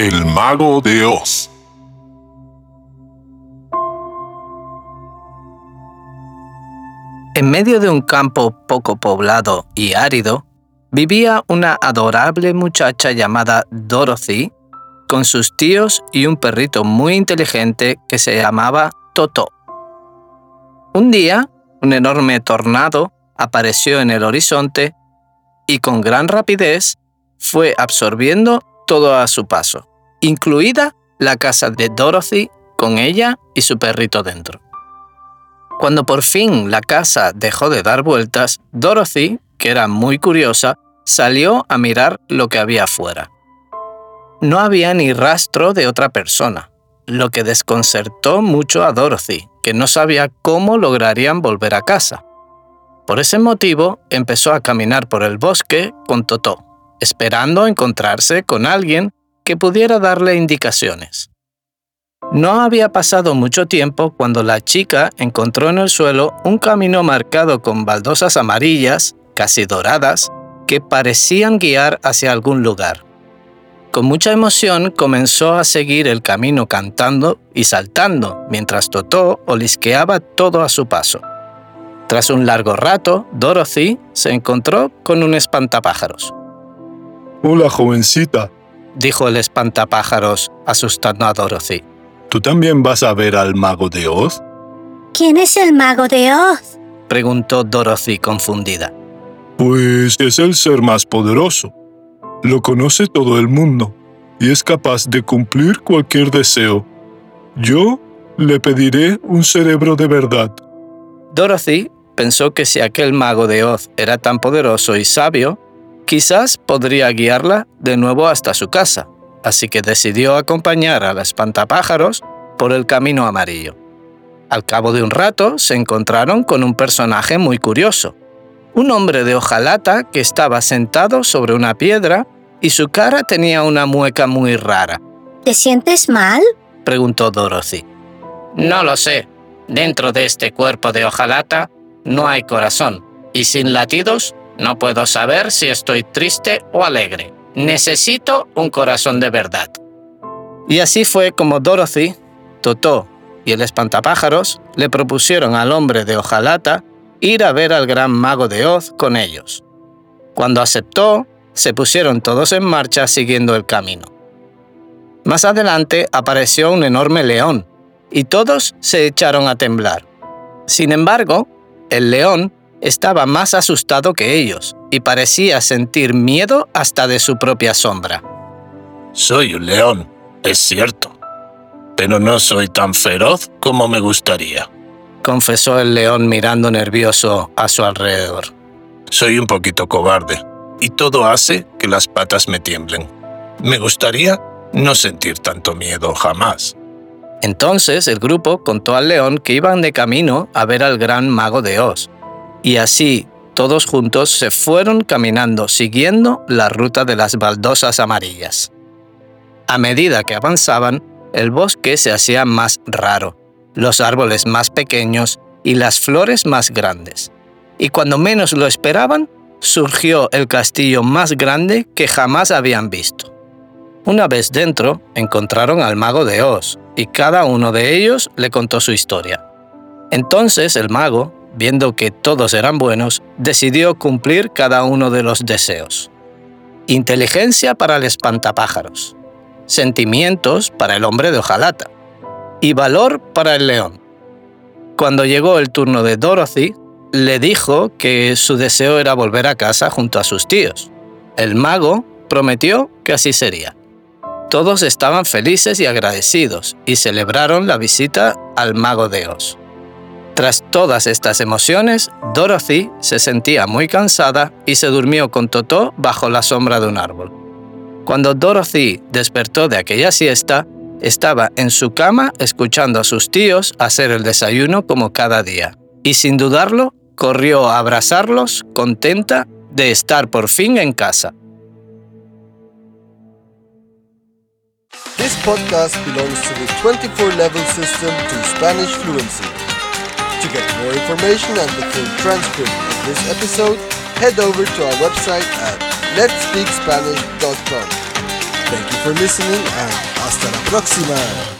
El Mago de Oz. En medio de un campo poco poblado y árido, vivía una adorable muchacha llamada Dorothy, con sus tíos y un perrito muy inteligente que se llamaba Toto. Un día, un enorme tornado apareció en el horizonte y con gran rapidez fue absorbiendo todo a su paso, incluida la casa de Dorothy con ella y su perrito dentro. Cuando por fin la casa dejó de dar vueltas, Dorothy, que era muy curiosa, salió a mirar lo que había afuera. No había ni rastro de otra persona, lo que desconcertó mucho a Dorothy, que no sabía cómo lograrían volver a casa. Por ese motivo, empezó a caminar por el bosque con Totó, esperando encontrarse con alguien que pudiera darle indicaciones. No había pasado mucho tiempo cuando la chica encontró en el suelo un camino marcado con baldosas amarillas, casi doradas, que parecían guiar hacia algún lugar. Con mucha emoción comenzó a seguir el camino cantando y saltando, mientras Totó olisqueaba todo a su paso. Tras un largo rato, Dorothy se encontró con un espantapájaros. Hola, jovencita. Dijo el espantapájaros, asustando a Dorothy. ¿Tú también vas a ver al mago de Oz? ¿Quién es el mago de Oz? Preguntó Dorothy confundida. Pues es el ser más poderoso. Lo conoce todo el mundo y es capaz de cumplir cualquier deseo. Yo le pediré un cerebro de verdad. Dorothy pensó que si aquel mago de Oz era tan poderoso y sabio, quizás podría guiarla de nuevo hasta su casa, así que decidió acompañar a la espantapájaros por el camino amarillo. Al cabo de un rato se encontraron con un personaje muy curioso, un hombre de hojalata que estaba sentado sobre una piedra y su cara tenía una mueca muy rara. ¿Te sientes mal? preguntó Dorothy. No lo sé. Dentro de este cuerpo de hojalata no hay corazón, y sin latidos no puedo saber si estoy triste o alegre. Necesito un corazón de verdad. Y así fue como Dorothy, Totó y el espantapájaros le propusieron al hombre de hojalata ir a ver al gran mago de Oz con ellos. Cuando aceptó, se pusieron todos en marcha siguiendo el camino. Más adelante apareció un enorme león, y todos se echaron a temblar. Sin embargo, el león estaba más asustado que ellos, y parecía sentir miedo hasta de su propia sombra. Soy un león, es cierto, pero no soy tan feroz como me gustaría, confesó el león mirando nervioso a su alrededor. Soy un poquito cobarde, y todo hace que las patas me tiemblen. Me gustaría no sentir tanto miedo jamás. Entonces el grupo contó al león que iban de camino a ver al gran mago de Oz, y así todos juntos se fueron caminando siguiendo la ruta de las baldosas amarillas. A medida que avanzaban, el bosque se hacía más raro, los árboles más pequeños y las flores más grandes. Y cuando menos lo esperaban, surgió el castillo más grande que jamás habían visto. Una vez dentro, encontraron al mago de Oz, y cada uno de ellos le contó su historia. Entonces el mago, viendo que todos eran buenos, decidió cumplir cada uno de los deseos. Inteligencia para el espantapájaros, sentimientos para el hombre de hojalata y valor para el león. Cuando llegó el turno de Dorothy, le dijo que su deseo era volver a casa junto a sus tíos. El mago prometió que así sería. Todos estaban felices y agradecidos y celebraron la visita al mago de Oz. Tras todas estas emociones, Dorothy se sentía muy cansada y se durmió con Totó bajo la sombra de un árbol. Cuando Dorothy despertó de aquella siesta, Estaba en su cama escuchando a sus tíos hacer el desayuno como cada día. Y sin dudarlo, corrió a abrazarlos contenta de estar por fin en casa. This podcast belongs to the 24 level system to Spanish. To get more information and the full transcript of this episode, head over to our website at letspeakspanish.com. Thank you for listening and hasta la próxima.